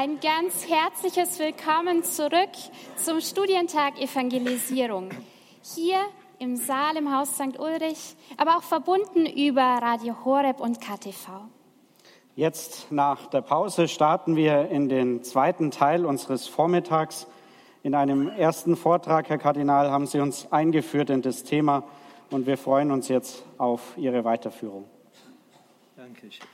Ein ganz herzliches Willkommen zurück zum Studientag Evangelisierung. Hier im Saal im Haus St. Ulrich, aber auch verbunden über Radio Horeb und KTV. Jetzt nach der Pause starten wir in den zweiten Teil unseres Vormittags. In einem ersten Vortrag, Herr Kardinal, haben Sie uns eingeführt in das Thema und wir freuen uns jetzt auf Ihre Weiterführung. Dankeschön.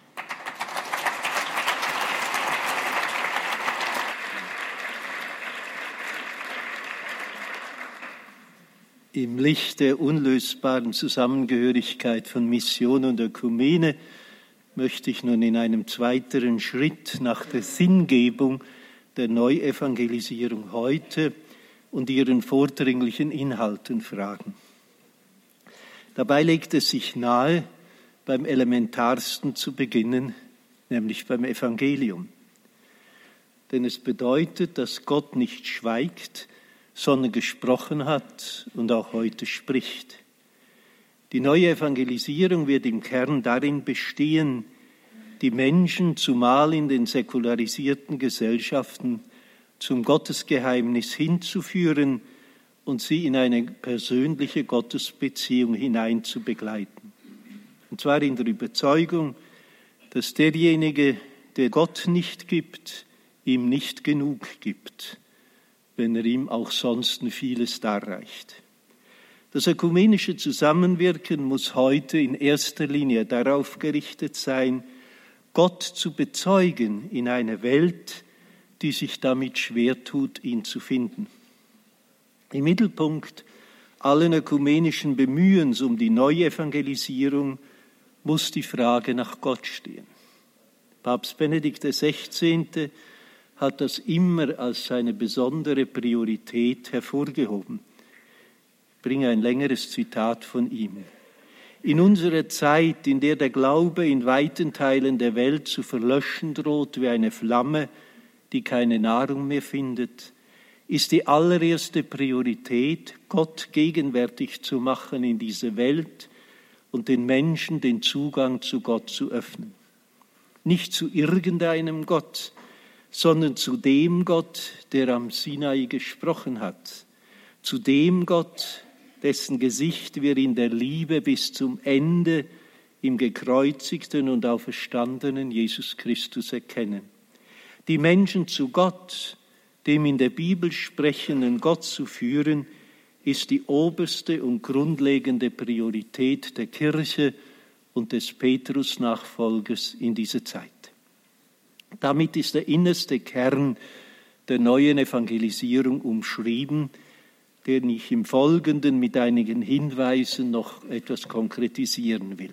Im Licht der unlösbaren Zusammengehörigkeit von Mission und Ökumene möchte ich nun in einem zweiteren Schritt nach der Sinngebung der Neuevangelisierung heute und ihren vordringlichen Inhalten fragen. Dabei legt es sich nahe, beim Elementarsten zu beginnen, nämlich beim Evangelium. Denn es bedeutet, dass Gott nicht schweigt, sondern gesprochen hat und auch heute spricht. Die neue Evangelisierung wird im Kern darin bestehen, die Menschen, zumal in den säkularisierten Gesellschaften, zum Gottesgeheimnis hinzuführen und sie in eine persönliche Gottesbeziehung hinein zu begleiten. Und zwar in der Überzeugung, dass derjenige, der Gott nicht gibt, ihm nicht genug gibt wenn er ihm auch sonst vieles darreicht. Das ökumenische Zusammenwirken muss heute in erster Linie darauf gerichtet sein, Gott zu bezeugen in einer Welt, die sich damit schwer tut, ihn zu finden. Im Mittelpunkt allen ökumenischen Bemühens um die Neuevangelisierung muss die Frage nach Gott stehen. Papst Benedikt XVI hat das immer als seine besondere Priorität hervorgehoben. Ich bringe ein längeres Zitat von ihm. In unserer Zeit, in der der Glaube in weiten Teilen der Welt zu verlöschen droht wie eine Flamme, die keine Nahrung mehr findet, ist die allererste Priorität, Gott gegenwärtig zu machen in dieser Welt und den Menschen den Zugang zu Gott zu öffnen. Nicht zu irgendeinem Gott, sondern zu dem Gott, der am Sinai gesprochen hat, zu dem Gott, dessen Gesicht wir in der Liebe bis zum Ende im gekreuzigten und auferstandenen Jesus Christus erkennen. Die Menschen zu Gott, dem in der Bibel sprechenden Gott zu führen, ist die oberste und grundlegende Priorität der Kirche und des Petrus-Nachfolgers in dieser Zeit. Damit ist der innerste Kern der neuen Evangelisierung umschrieben, den ich im Folgenden mit einigen Hinweisen noch etwas konkretisieren will.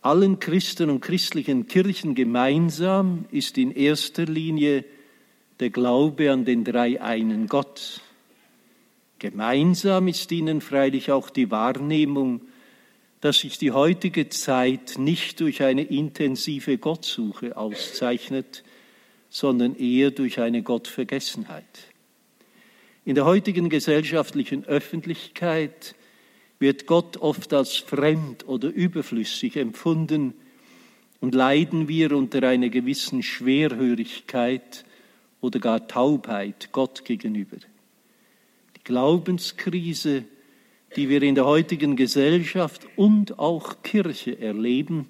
Allen Christen und christlichen Kirchen gemeinsam ist in erster Linie der Glaube an den drei einen Gott. Gemeinsam ist ihnen freilich auch die Wahrnehmung dass sich die heutige Zeit nicht durch eine intensive Gottsuche auszeichnet, sondern eher durch eine Gottvergessenheit. In der heutigen gesellschaftlichen Öffentlichkeit wird Gott oft als fremd oder überflüssig empfunden und leiden wir unter einer gewissen Schwerhörigkeit oder gar Taubheit Gott gegenüber. Die Glaubenskrise die wir in der heutigen Gesellschaft und auch Kirche erleben,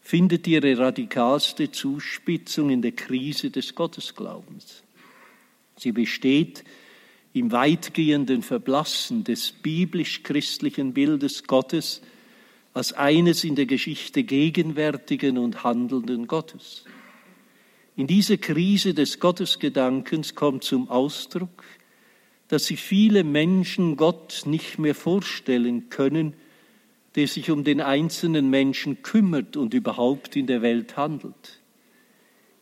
findet ihre radikalste Zuspitzung in der Krise des Gottesglaubens. Sie besteht im weitgehenden Verblassen des biblisch-christlichen Bildes Gottes als eines in der Geschichte gegenwärtigen und handelnden Gottes. In dieser Krise des Gottesgedankens kommt zum Ausdruck, dass sich viele Menschen Gott nicht mehr vorstellen können, der sich um den einzelnen Menschen kümmert und überhaupt in der Welt handelt.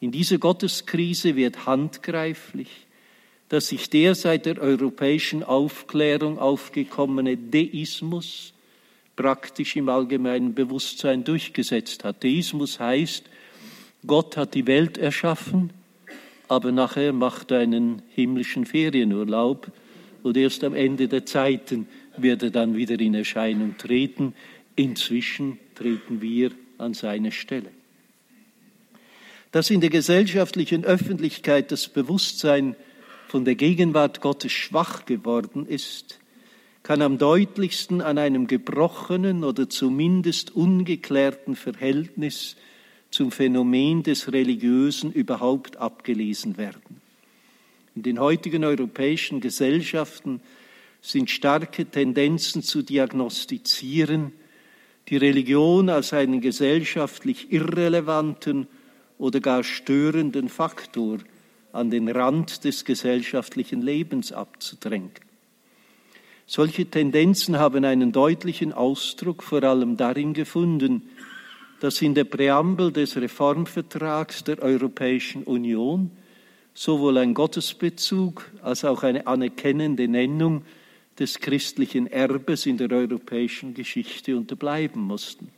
In dieser Gotteskrise wird handgreiflich, dass sich der seit der europäischen Aufklärung aufgekommene Deismus praktisch im allgemeinen Bewusstsein durchgesetzt hat. Deismus heißt, Gott hat die Welt erschaffen, aber nachher macht er einen himmlischen Ferienurlaub und erst am Ende der Zeiten wird er dann wieder in Erscheinung treten. Inzwischen treten wir an seine Stelle. dass in der gesellschaftlichen Öffentlichkeit das Bewusstsein von der Gegenwart Gottes schwach geworden ist, kann am deutlichsten an einem gebrochenen oder zumindest ungeklärten Verhältnis zum Phänomen des Religiösen überhaupt abgelesen werden. In den heutigen europäischen Gesellschaften sind starke Tendenzen zu diagnostizieren, die Religion als einen gesellschaftlich irrelevanten oder gar störenden Faktor an den Rand des gesellschaftlichen Lebens abzudrängen. Solche Tendenzen haben einen deutlichen Ausdruck vor allem darin gefunden, dass in der Präambel des Reformvertrags der Europäischen Union sowohl ein Gottesbezug als auch eine anerkennende Nennung des christlichen Erbes in der europäischen Geschichte unterbleiben mussten.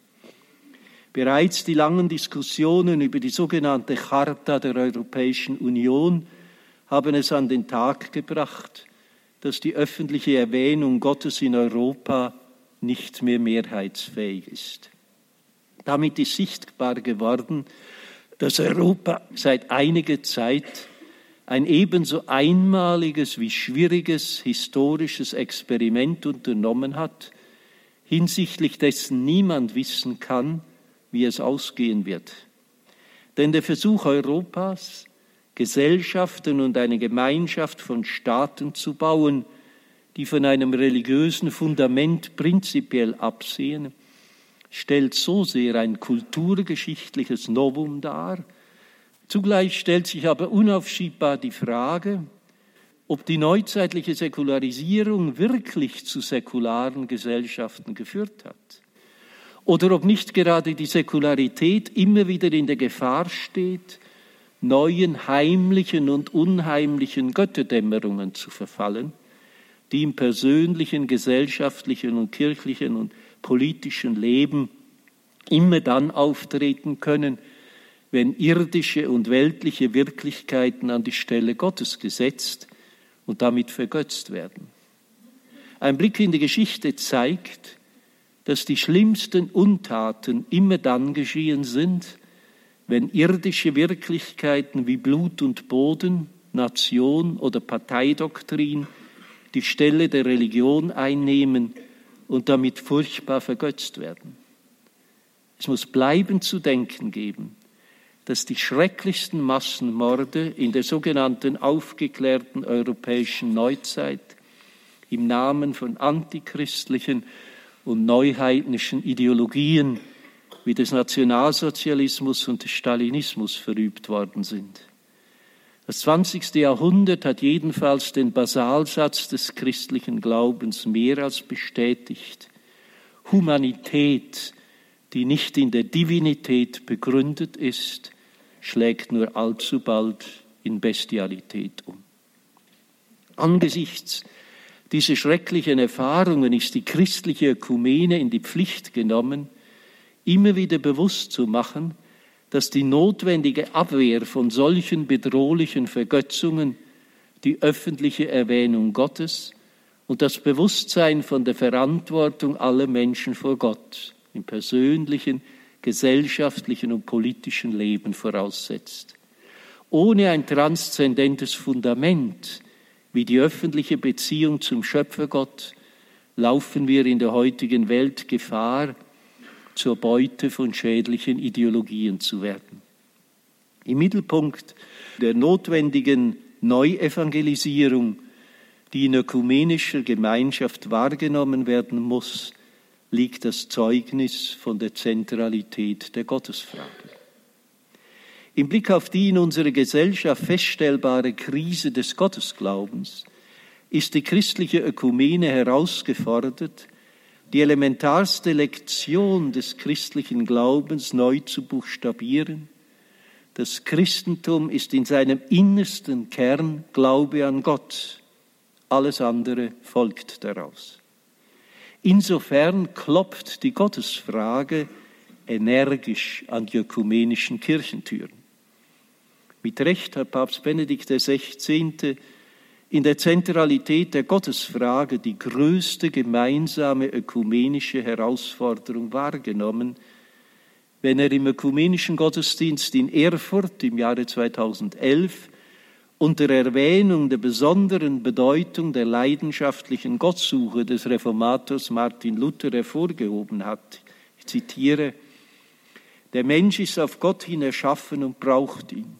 Bereits die langen Diskussionen über die sogenannte Charta der Europäischen Union haben es an den Tag gebracht, dass die öffentliche Erwähnung Gottes in Europa nicht mehr mehrheitsfähig ist. Damit ist sichtbar geworden, dass Europa seit einiger Zeit ein ebenso einmaliges wie schwieriges historisches Experiment unternommen hat, hinsichtlich dessen niemand wissen kann, wie es ausgehen wird. Denn der Versuch Europas, Gesellschaften und eine Gemeinschaft von Staaten zu bauen, die von einem religiösen Fundament prinzipiell absehen, stellt so sehr ein kulturgeschichtliches Novum dar, Zugleich stellt sich aber unaufschiebbar die Frage, ob die neuzeitliche Säkularisierung wirklich zu säkularen Gesellschaften geführt hat. Oder ob nicht gerade die Säkularität immer wieder in der Gefahr steht, neuen heimlichen und unheimlichen Götterdämmerungen zu verfallen, die im persönlichen, gesellschaftlichen und kirchlichen und politischen Leben immer dann auftreten können, wenn irdische und weltliche Wirklichkeiten an die Stelle Gottes gesetzt und damit vergötzt werden. Ein Blick in die Geschichte zeigt, dass die schlimmsten Untaten immer dann geschehen sind, wenn irdische Wirklichkeiten wie Blut und Boden, Nation oder Parteidoktrin die Stelle der Religion einnehmen und damit furchtbar vergötzt werden. Es muss bleiben zu denken geben, dass die schrecklichsten Massenmorde in der sogenannten aufgeklärten europäischen Neuzeit im Namen von antichristlichen und neuheidnischen Ideologien wie des Nationalsozialismus und des Stalinismus verübt worden sind. Das 20. Jahrhundert hat jedenfalls den Basalsatz des christlichen Glaubens mehr als bestätigt. Humanität, die nicht in der Divinität begründet ist, schlägt nur allzu bald in Bestialität um. Angesichts dieser schrecklichen Erfahrungen ist die christliche Ökumene in die Pflicht genommen, immer wieder bewusst zu machen, dass die notwendige Abwehr von solchen bedrohlichen Vergötzungen die öffentliche Erwähnung Gottes und das Bewusstsein von der Verantwortung aller Menschen vor Gott im persönlichen, gesellschaftlichen und politischen Leben voraussetzt. Ohne ein transzendentes Fundament wie die öffentliche Beziehung zum Schöpfergott laufen wir in der heutigen Welt Gefahr, zur Beute von schädlichen Ideologien zu werden. Im Mittelpunkt der notwendigen Neuevangelisierung, die in ökumenischer Gemeinschaft wahrgenommen werden muss, liegt das Zeugnis von der Zentralität der Gottesfrage. Im Blick auf die in unserer Gesellschaft feststellbare Krise des Gottesglaubens ist die christliche Ökumene herausgefordert, die elementarste Lektion des christlichen Glaubens neu zu buchstabieren. Das Christentum ist in seinem innersten Kern Glaube an Gott. Alles andere folgt daraus. Insofern klopft die Gottesfrage energisch an die ökumenischen Kirchentüren. Mit Recht hat Papst Benedikt XVI. In der Zentralität der Gottesfrage die größte gemeinsame ökumenische Herausforderung wahrgenommen, wenn er im ökumenischen Gottesdienst in Erfurt im Jahre 2011 unter Erwähnung der besonderen Bedeutung der leidenschaftlichen Gottsuche des Reformators Martin Luther hervorgehoben hat. Ich zitiere, der Mensch ist auf Gott hin erschaffen und braucht ihn.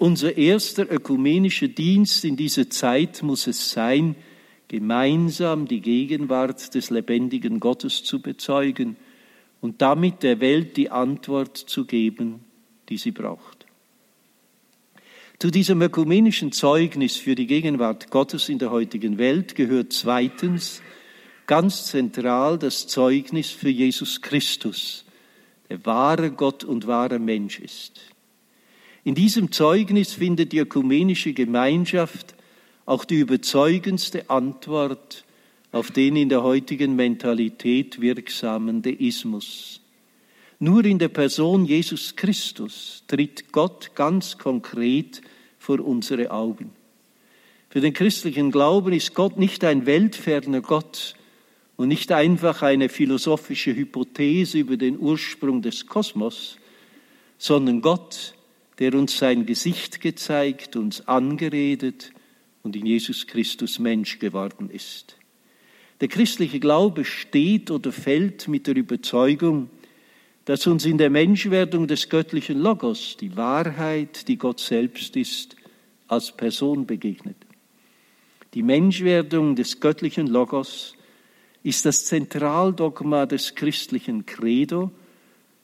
Unser erster ökumenischer Dienst in dieser Zeit muss es sein, gemeinsam die Gegenwart des lebendigen Gottes zu bezeugen und damit der Welt die Antwort zu geben, die sie braucht. Zu diesem ökumenischen Zeugnis für die Gegenwart Gottes in der heutigen Welt gehört zweitens ganz zentral das Zeugnis für Jesus Christus, der wahre Gott und wahre Mensch ist. In diesem Zeugnis findet die ökumenische Gemeinschaft auch die überzeugendste Antwort auf den in der heutigen Mentalität wirksamen Deismus. Nur in der Person Jesus Christus tritt Gott ganz konkret vor unsere Augen. Für den christlichen Glauben ist Gott nicht ein weltferner Gott und nicht einfach eine philosophische Hypothese über den Ursprung des Kosmos, sondern Gott, der uns sein Gesicht gezeigt, uns angeredet und in Jesus Christus Mensch geworden ist. Der christliche Glaube steht oder fällt mit der Überzeugung, dass uns in der Menschwerdung des göttlichen Logos die Wahrheit, die Gott selbst ist, als Person begegnet. Die Menschwerdung des göttlichen Logos ist das Zentraldogma des christlichen Credo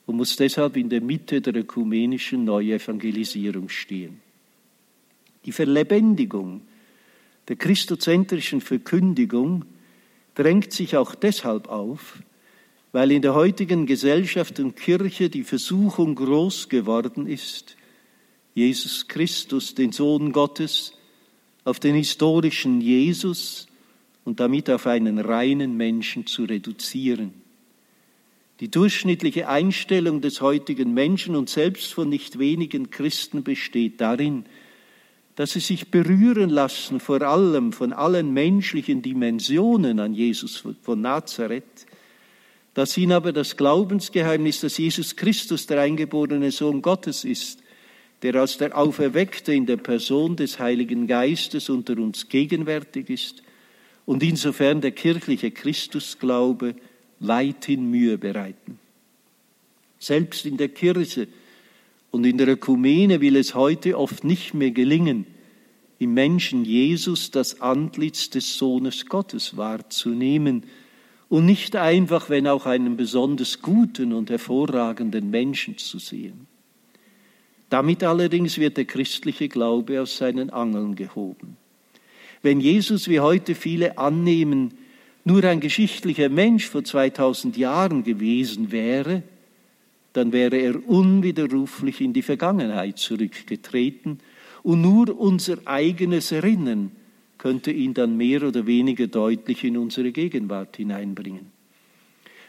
und muss deshalb in der Mitte der ökumenischen Neuevangelisierung stehen. Die Verlebendigung der christozentrischen Verkündigung drängt sich auch deshalb auf, weil in der heutigen Gesellschaft und Kirche die Versuchung groß geworden ist, Jesus Christus, den Sohn Gottes, auf den historischen Jesus und damit auf einen reinen Menschen zu reduzieren. Die durchschnittliche Einstellung des heutigen Menschen und selbst von nicht wenigen Christen besteht darin, dass sie sich berühren lassen, vor allem von allen menschlichen Dimensionen an Jesus von Nazareth, dass ihnen aber das Glaubensgeheimnis, dass Jesus Christus der eingeborene Sohn Gottes ist, der als der Auferweckte in der Person des Heiligen Geistes unter uns gegenwärtig ist und insofern der kirchliche Christusglaube weithin Mühe bereiten. Selbst in der Kirche und in der Ökumene will es heute oft nicht mehr gelingen, im Menschen Jesus das Antlitz des Sohnes Gottes wahrzunehmen, und nicht einfach, wenn auch einen besonders guten und hervorragenden Menschen zu sehen. Damit allerdings wird der christliche Glaube aus seinen Angeln gehoben. Wenn Jesus, wie heute viele annehmen, nur ein geschichtlicher Mensch vor 2000 Jahren gewesen wäre, dann wäre er unwiderruflich in die Vergangenheit zurückgetreten und nur unser eigenes Erinnern könnte ihn dann mehr oder weniger deutlich in unsere Gegenwart hineinbringen.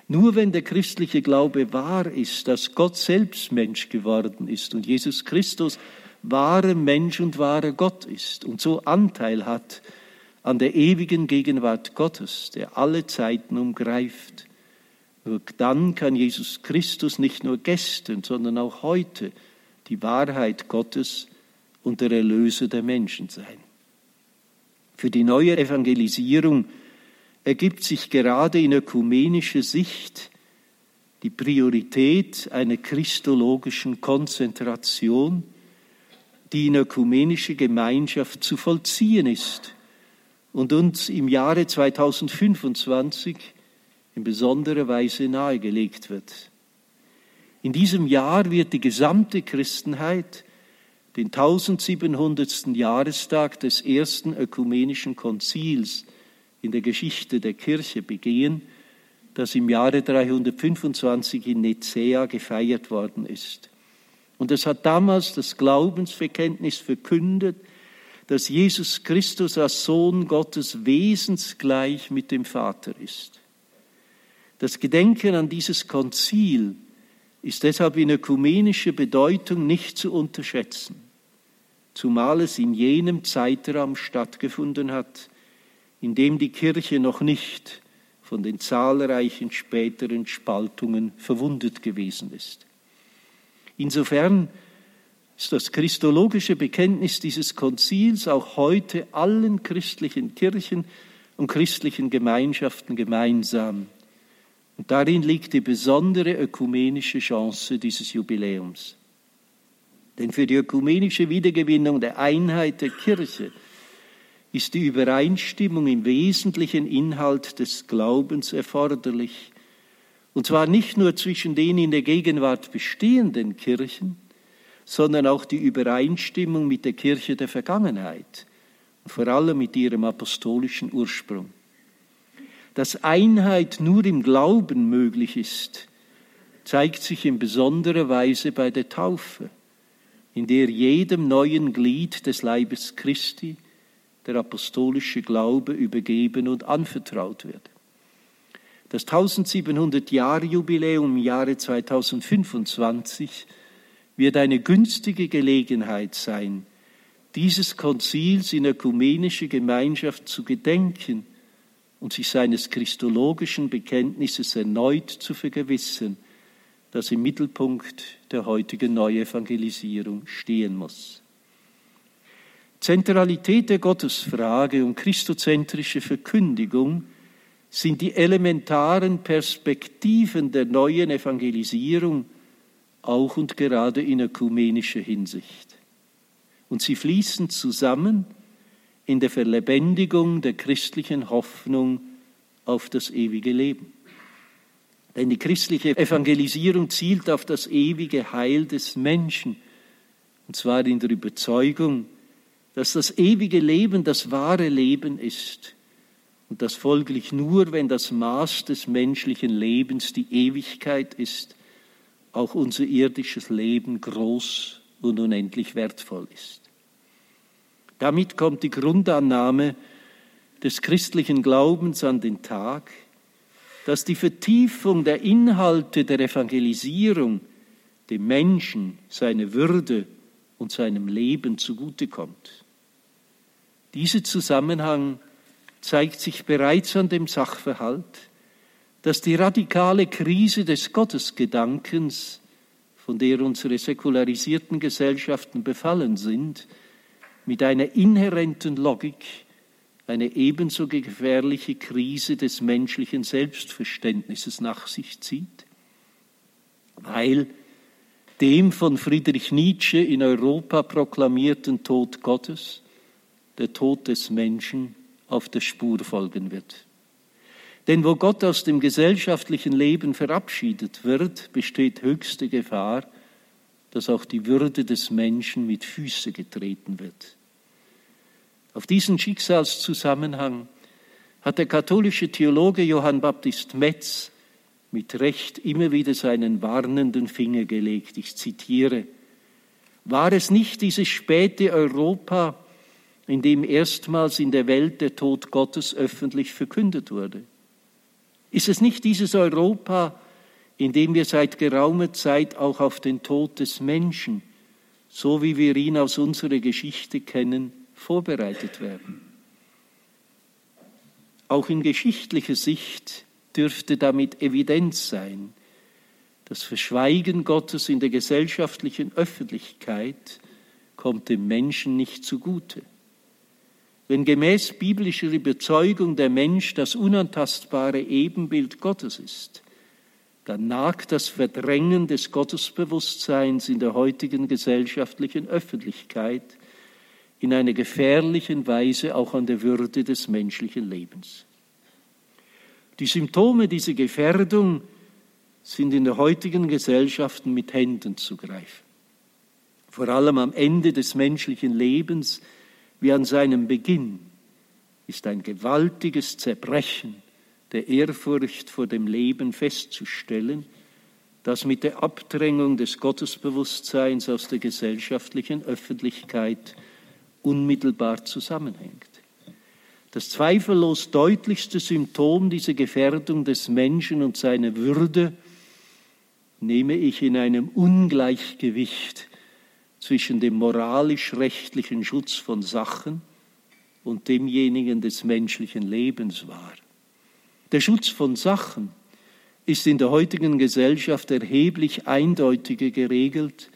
Nur wenn der christliche Glaube wahr ist, dass Gott selbst Mensch geworden ist und Jesus Christus wahrer Mensch und wahrer Gott ist und so Anteil hat an der ewigen Gegenwart Gottes, der alle Zeiten umgreift, nur dann kann Jesus Christus nicht nur gestern, sondern auch heute die Wahrheit Gottes und der Erlöser der Menschen sein. Für die neue Evangelisierung ergibt sich gerade in ökumenischer Sicht die Priorität einer christologischen Konzentration, die in ökumenischer Gemeinschaft zu vollziehen ist und uns im Jahre 2025 in besonderer Weise nahegelegt wird. In diesem Jahr wird die gesamte Christenheit den 1700. Jahrestag des ersten ökumenischen Konzils in der Geschichte der Kirche begehen, das im Jahre 325 in Nicäa gefeiert worden ist. Und es hat damals das Glaubensverkenntnis verkündet, dass Jesus Christus als Sohn Gottes wesensgleich mit dem Vater ist. Das Gedenken an dieses Konzil ist deshalb in ökumenischer Bedeutung nicht zu unterschätzen zumal es in jenem Zeitraum stattgefunden hat, in dem die Kirche noch nicht von den zahlreichen späteren Spaltungen verwundet gewesen ist. Insofern ist das christologische Bekenntnis dieses Konzils auch heute allen christlichen Kirchen und christlichen Gemeinschaften gemeinsam. Und darin liegt die besondere ökumenische Chance dieses Jubiläums. Denn für die ökumenische Wiedergewinnung der Einheit der Kirche ist die Übereinstimmung im wesentlichen Inhalt des Glaubens erforderlich. Und zwar nicht nur zwischen den in der Gegenwart bestehenden Kirchen, sondern auch die Übereinstimmung mit der Kirche der Vergangenheit und vor allem mit ihrem apostolischen Ursprung. Dass Einheit nur im Glauben möglich ist, zeigt sich in besonderer Weise bei der Taufe, in der jedem neuen Glied des Leibes Christi der apostolische Glaube übergeben und anvertraut wird. Das 1700 Jahre Jubiläum im Jahre 2025 wird eine günstige Gelegenheit sein, dieses Konzils in ökumenischer Gemeinschaft zu gedenken und sich seines christologischen Bekenntnisses erneut zu vergewissern, das im Mittelpunkt der heutigen Neuevangelisierung stehen muss. Zentralität der Gottesfrage und christozentrische Verkündigung sind die elementaren Perspektiven der neuen Evangelisierung auch und gerade in ökumenischer Hinsicht. Und sie fließen zusammen in der Verlebendigung der christlichen Hoffnung auf das ewige Leben. Denn die christliche Evangelisierung zielt auf das ewige Heil des Menschen, und zwar in der Überzeugung, dass das ewige Leben das wahre Leben ist und das folglich nur, wenn das Maß des menschlichen Lebens die Ewigkeit ist, auch unser irdisches Leben groß und unendlich wertvoll ist. Damit kommt die Grundannahme des christlichen Glaubens an den Tag, dass die Vertiefung der Inhalte der Evangelisierung dem Menschen seine Würde und seinem Leben zugutekommt. Dieser Zusammenhang zeigt sich bereits an dem Sachverhalt, dass die radikale Krise des Gottesgedankens, von der unsere säkularisierten Gesellschaften befallen sind, mit einer inhärenten Logik eine ebenso gefährliche Krise des menschlichen Selbstverständnisses nach sich zieht, weil dem von Friedrich Nietzsche in Europa proklamierten Tod Gottes der Tod des Menschen auf der Spur folgen wird. Denn wo Gott aus dem gesellschaftlichen Leben verabschiedet wird, besteht höchste Gefahr, dass auch die Würde des Menschen mit Füße getreten wird. Auf diesen Schicksalszusammenhang hat der katholische Theologe Johann Baptist Metz mit Recht immer wieder seinen warnenden Finger gelegt. Ich zitiere, war es nicht dieses späte Europa, in dem erstmals in der Welt der Tod Gottes öffentlich verkündet wurde? Ist es nicht dieses Europa, in dem wir seit geraumer Zeit auch auf den Tod des Menschen, so wie wir ihn aus unserer Geschichte kennen, vorbereitet werden? Auch in geschichtlicher Sicht dürfte damit Evidenz sein, das Verschweigen Gottes in der gesellschaftlichen Öffentlichkeit kommt dem Menschen nicht zugute. Wenn gemäß biblischer Überzeugung der Mensch das unantastbare Ebenbild Gottes ist, dann nagt das Verdrängen des Gottesbewusstseins in der heutigen gesellschaftlichen Öffentlichkeit in einer gefährlichen Weise auch an der Würde des menschlichen Lebens. Die Symptome dieser Gefährdung sind in der heutigen Gesellschaft mit Händen zu greifen. Vor allem am Ende des menschlichen Lebens wie an seinem Beginn ist ein gewaltiges Zerbrechen der Ehrfurcht vor dem Leben festzustellen, das mit der Abdrängung des Gottesbewusstseins aus der gesellschaftlichen Öffentlichkeit unmittelbar zusammenhängt. Das zweifellos deutlichste Symptom dieser Gefährdung des Menschen und seiner Würde nehme ich in einem Ungleichgewicht zwischen dem moralisch-rechtlichen Schutz von Sachen und demjenigen des menschlichen Lebens war. Der Schutz von Sachen ist in der heutigen Gesellschaft erheblich eindeutiger geregelt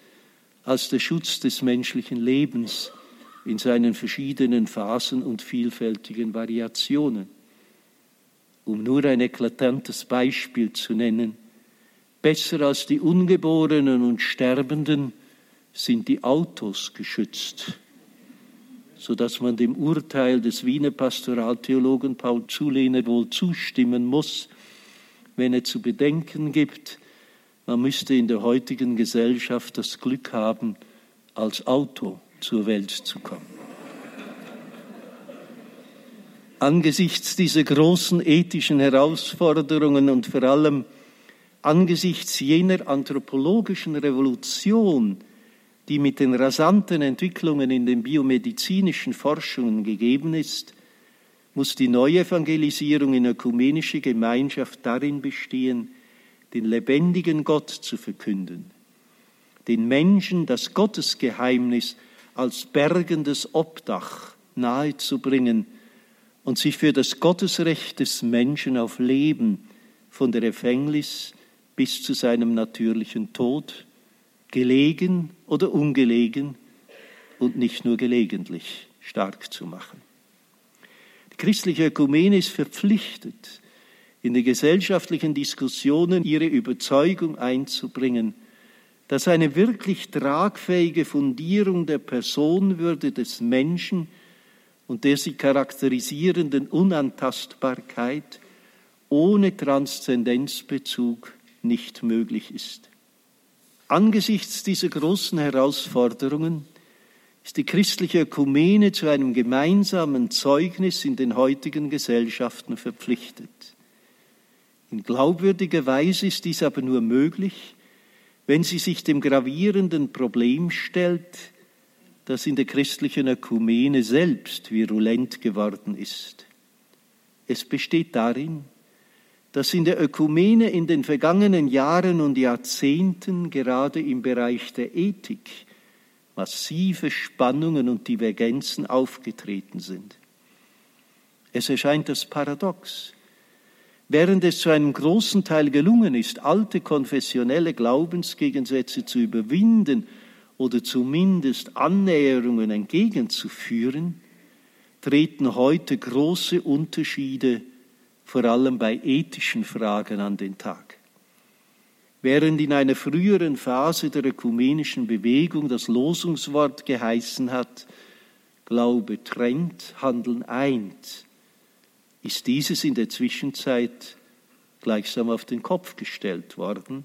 als der Schutz des menschlichen Lebens in seinen verschiedenen Phasen und vielfältigen Variationen. Um nur ein eklatantes Beispiel zu nennen, besser als die Ungeborenen und Sterbenden sind die Autos geschützt, sodass man dem Urteil des Wiener Pastoraltheologen Paul Zulehner wohl zustimmen muss, wenn er zu bedenken gibt, man müsste in der heutigen Gesellschaft das Glück haben, als Auto zur Welt zu kommen. Angesichts dieser großen ethischen Herausforderungen und vor allem angesichts jener anthropologischen Revolution, die mit den rasanten Entwicklungen in den biomedizinischen Forschungen gegeben ist, muss die Neuevangelisierung in ökumenische Gemeinschaft darin bestehen, den lebendigen Gott zu verkünden, den Menschen das Gottesgeheimnis als bergendes Obdach nahezubringen und sich für das Gottesrecht des Menschen auf Leben von der Empfängnis bis zu seinem natürlichen Tod, gelegen oder ungelegen und nicht nur gelegentlich stark zu machen. Die christliche Ökumene ist verpflichtet, in die gesellschaftlichen Diskussionen ihre Überzeugung einzubringen, dass eine wirklich tragfähige Fundierung der Personenwürde des Menschen und der sie charakterisierenden Unantastbarkeit ohne Transzendenzbezug nicht möglich ist. Angesichts dieser großen Herausforderungen ist die christliche Ökumene zu einem gemeinsamen Zeugnis in den heutigen Gesellschaften verpflichtet. In glaubwürdiger Weise ist dies aber nur möglich, wenn sie sich dem gravierenden Problem stellt, das in der christlichen Ökumene selbst virulent geworden ist. Es besteht darin, dass in der Ökumene in den vergangenen Jahren und Jahrzehnten gerade im Bereich der Ethik massive Spannungen und Divergenzen aufgetreten sind. Es erscheint das Paradox, Während es zu einem großen Teil gelungen ist, alte konfessionelle Glaubensgegensätze zu überwinden oder zumindest Annäherungen entgegenzuführen, treten heute große Unterschiede vor allem bei ethischen Fragen an den Tag. Während in einer früheren Phase der ökumenischen Bewegung das Losungswort geheißen hat, Glaube trennt, Handeln eint, ist dieses in der Zwischenzeit gleichsam auf den Kopf gestellt worden,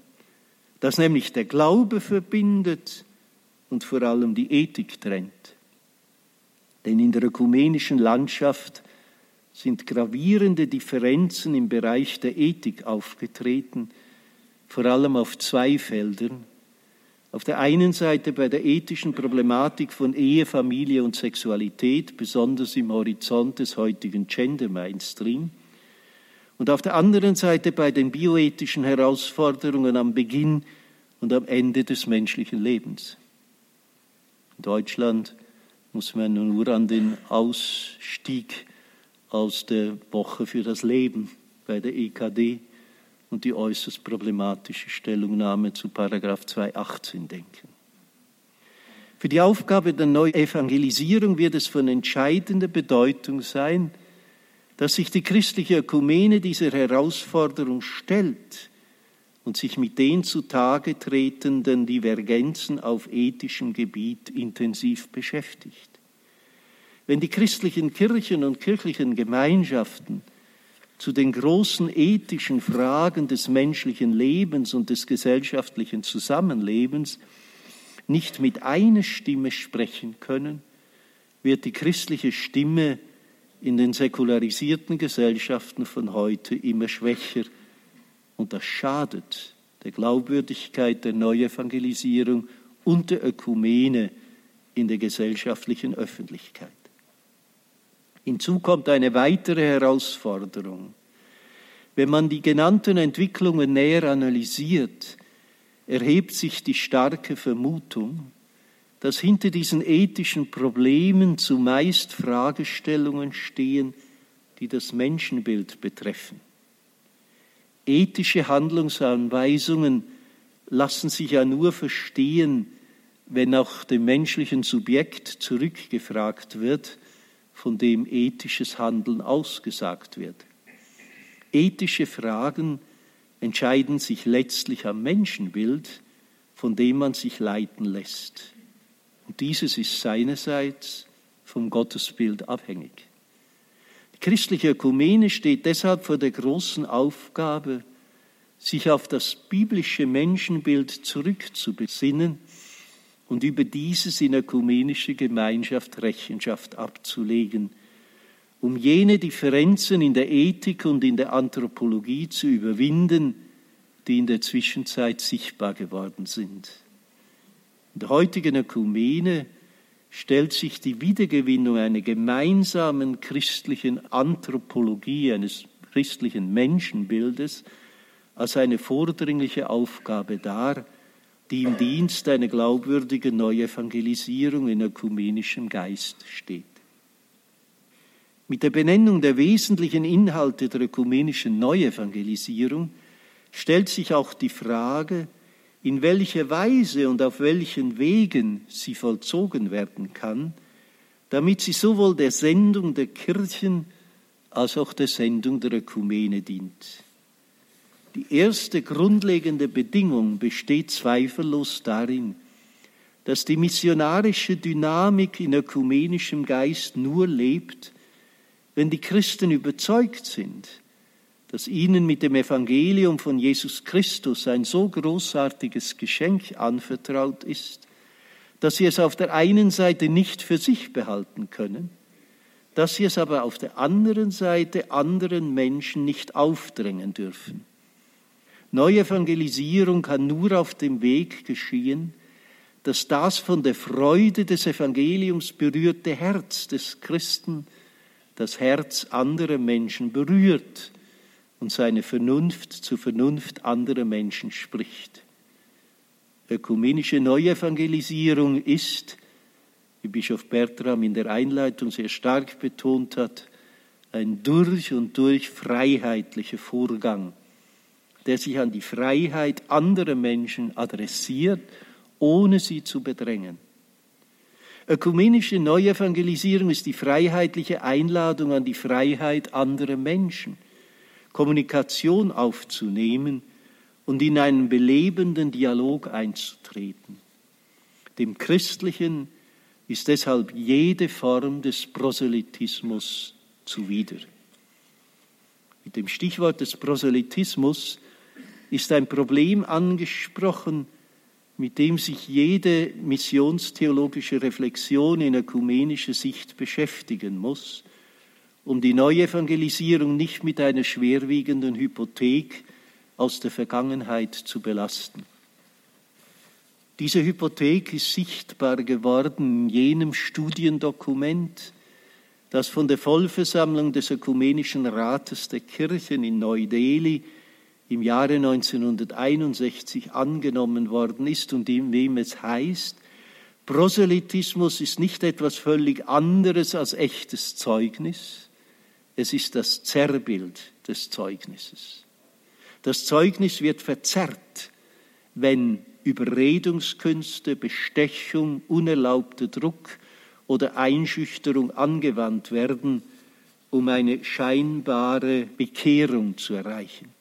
dass nämlich der Glaube verbindet und vor allem die Ethik trennt. Denn in der ökumenischen Landschaft sind gravierende Differenzen im Bereich der Ethik aufgetreten, vor allem auf zwei Feldern, auf der einen Seite bei der ethischen Problematik von Ehe, Familie und Sexualität, besonders im Horizont des heutigen Gender Mainstream, und auf der anderen Seite bei den bioethischen Herausforderungen am Beginn und am Ende des menschlichen Lebens. In Deutschland muss man nur an den Ausstieg aus der Woche für das Leben bei der EKD und die äußerst problematische Stellungnahme zu Paragraph 218 denken. Für die Aufgabe der Neuevangelisierung wird es von entscheidender Bedeutung sein, dass sich die christliche Ökumene dieser Herausforderung stellt und sich mit den zutage tretenden Divergenzen auf ethischem Gebiet intensiv beschäftigt. Wenn die christlichen Kirchen und kirchlichen Gemeinschaften zu den großen ethischen Fragen des menschlichen Lebens und des gesellschaftlichen Zusammenlebens nicht mit einer Stimme sprechen können, wird die christliche Stimme in den säkularisierten Gesellschaften von heute immer schwächer und das schadet der Glaubwürdigkeit der Neuevangelisierung und der Ökumene in der gesellschaftlichen Öffentlichkeit. Hinzu kommt eine weitere Herausforderung. Wenn man die genannten Entwicklungen näher analysiert, erhebt sich die starke Vermutung, dass hinter diesen ethischen Problemen zumeist Fragestellungen stehen, die das Menschenbild betreffen. Ethische Handlungsanweisungen lassen sich ja nur verstehen, wenn auch dem menschlichen Subjekt zurückgefragt wird, von dem ethisches Handeln ausgesagt wird. Ethische Fragen entscheiden sich letztlich am Menschenbild, von dem man sich leiten lässt. Und dieses ist seinerseits vom Gottesbild abhängig. Die christliche Ökumene steht deshalb vor der großen Aufgabe, sich auf das biblische Menschenbild zurückzubesinnen und über dieses in ökumenische Gemeinschaft Rechenschaft abzulegen, um jene Differenzen in der Ethik und in der Anthropologie zu überwinden, die in der Zwischenzeit sichtbar geworden sind. In der heutigen Ökumene stellt sich die Wiedergewinnung einer gemeinsamen christlichen Anthropologie, eines christlichen Menschenbildes, als eine vordringliche Aufgabe dar, die im Dienst einer glaubwürdigen Neuevangelisierung in ökumenischem Geist steht. Mit der Benennung der wesentlichen Inhalte der ökumenischen Neuevangelisierung stellt sich auch die Frage, in welcher Weise und auf welchen Wegen sie vollzogen werden kann, damit sie sowohl der Sendung der Kirchen als auch der Sendung der Ökumene dient. Die erste grundlegende Bedingung besteht zweifellos darin, dass die missionarische Dynamik in ökumenischem Geist nur lebt, wenn die Christen überzeugt sind, dass ihnen mit dem Evangelium von Jesus Christus ein so großartiges Geschenk anvertraut ist, dass sie es auf der einen Seite nicht für sich behalten können, dass sie es aber auf der anderen Seite anderen Menschen nicht aufdrängen dürfen. Neuevangelisierung kann nur auf dem Weg geschehen, dass das von der Freude des Evangeliums berührte Herz des Christen das Herz anderer Menschen berührt und seine Vernunft zur Vernunft anderer Menschen spricht. Ökumenische Neuevangelisierung ist, wie Bischof Bertram in der Einleitung sehr stark betont hat, ein durch und durch freiheitlicher Vorgang der sich an die Freiheit anderer Menschen adressiert, ohne sie zu bedrängen. Ökumenische Neuevangelisierung ist die freiheitliche Einladung an die Freiheit anderer Menschen, Kommunikation aufzunehmen und in einen belebenden Dialog einzutreten. Dem Christlichen ist deshalb jede Form des Proselytismus zuwider. Mit dem Stichwort des Proselytismus ist ein Problem angesprochen, mit dem sich jede missionstheologische Reflexion in ökumenischer Sicht beschäftigen muss, um die Neuevangelisierung nicht mit einer schwerwiegenden Hypothek aus der Vergangenheit zu belasten. Diese Hypothek ist sichtbar geworden in jenem Studiendokument, das von der Vollversammlung des Ökumenischen Rates der Kirchen in Neu-Delhi im Jahre 1961 angenommen worden ist und in dem es heißt, Proselytismus ist nicht etwas völlig anderes als echtes Zeugnis, es ist das Zerrbild des Zeugnisses. Das Zeugnis wird verzerrt, wenn Überredungskünste, Bestechung, unerlaubter Druck oder Einschüchterung angewandt werden, um eine scheinbare Bekehrung zu erreichen.